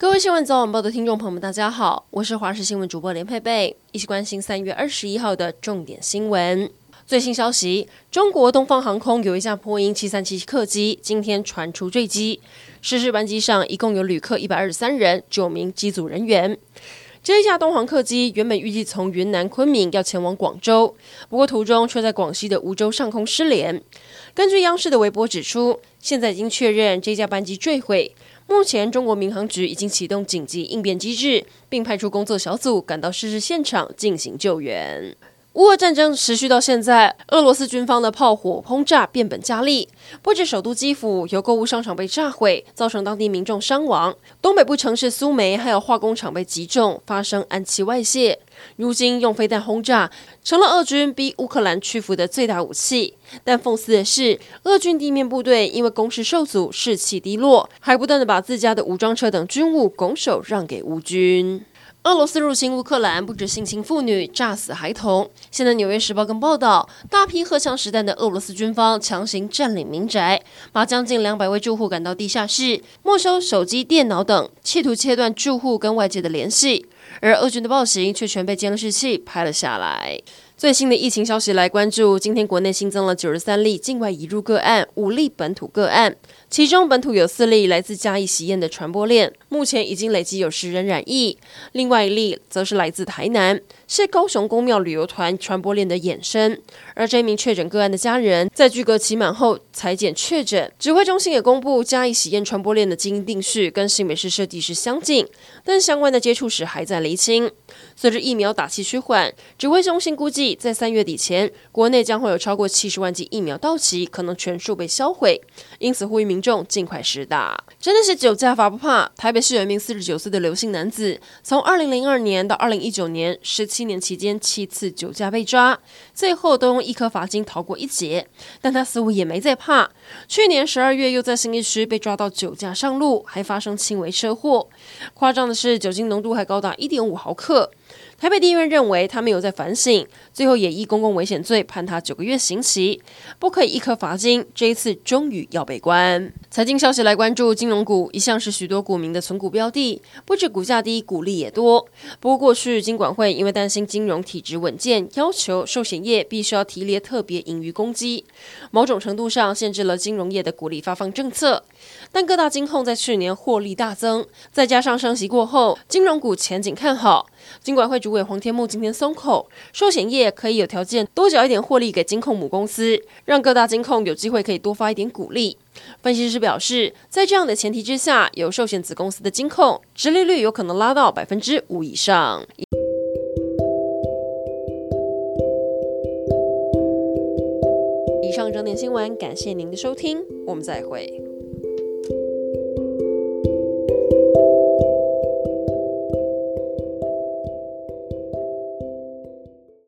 各位新闻早晚报的听众朋友们，大家好，我是华视新闻主播连佩佩，一起关心三月二十一号的重点新闻。最新消息，中国东方航空有一架波音七三七客机，今天传出坠机，失事班机上一共有旅客一百二十三人，九名机组人员。这一架东航客机原本预计从云南昆明要前往广州，不过途中却在广西的梧州上空失联。根据央视的微博指出，现在已经确认这架班机坠毁。目前，中国民航局已经启动紧急应变机制，并派出工作小组赶到事事现场进行救援。乌俄战争持续到现在，俄罗斯军方的炮火轰炸变本加厉，不止首都基辅有购物商场被炸毁，造成当地民众伤亡；东北部城市苏梅还有化工厂被击中，发生氨气外泄。如今用飞弹轰炸成了俄军逼乌克兰屈服的最大武器。但讽刺的是，俄军地面部队因为攻势受阻，士气低落，还不断地把自家的武装车等军务拱手让给乌军。俄罗斯入侵乌克兰，不止性侵妇女、炸死孩童。现在《纽约时报》更报道，大批荷枪实弹的俄罗斯军方强行占领民宅，把将近两百位住户赶到地下室，没收手机、电脑等，企图切断住户跟外界的联系。而俄军的暴行却全被监视器拍了下来。最新的疫情消息来关注，今天国内新增了九十三例境外移入个案，五例本土个案，其中本土有四例来自嘉义喜宴的传播链，目前已经累计有十人染疫，另外一例则是来自台南。是高雄公庙旅游团传播链的衍生，而这名确诊个案的家人在居隔期满后裁检确诊。指挥中心也公布嘉义喜宴传播链的基因定序跟新北市设计师相近，但相关的接触史还在厘清。随着疫苗打气趋缓，指挥中心估计在三月底前，国内将会有超过七十万剂疫苗到期，可能全数被销毁。因此呼吁民众尽快施打。真的是酒驾罚不怕，台北市有一名四十九岁的刘姓男子，从二零零二年到二零一九年十七年期间七次酒驾被抓，最后都用一颗罚金逃过一劫。但他似乎也没在怕。去年十二月又在信义区被抓到酒驾上路，还发生轻微车祸。夸张的是，酒精浓度还高达一点五毫克。台北地院认为他没有在反省，最后也依公共危险罪判他九个月刑期，不可以一颗罚金。这一次终于要被关。财经消息来关注，金融股一向是许多股民的存股标的，不止股价低，股利也多。不过过去金管会因为担心金融体质稳健，要求寿险业必须要提列特别盈余公积，某种程度上限制了金融业的股利发放政策。但各大金控在去年获利大增，再加上升息过后，金融股前景看好。金管会主委黄天木今天松口，寿险业可以有条件多缴一点获利给金控母公司，让各大金控有机会可以多发一点股利。分析师表示，在这样的前提之下，有寿险子公司的金控，殖利率有可能拉到百分之五以上。以上整点新闻，感谢您的收听，我们再会。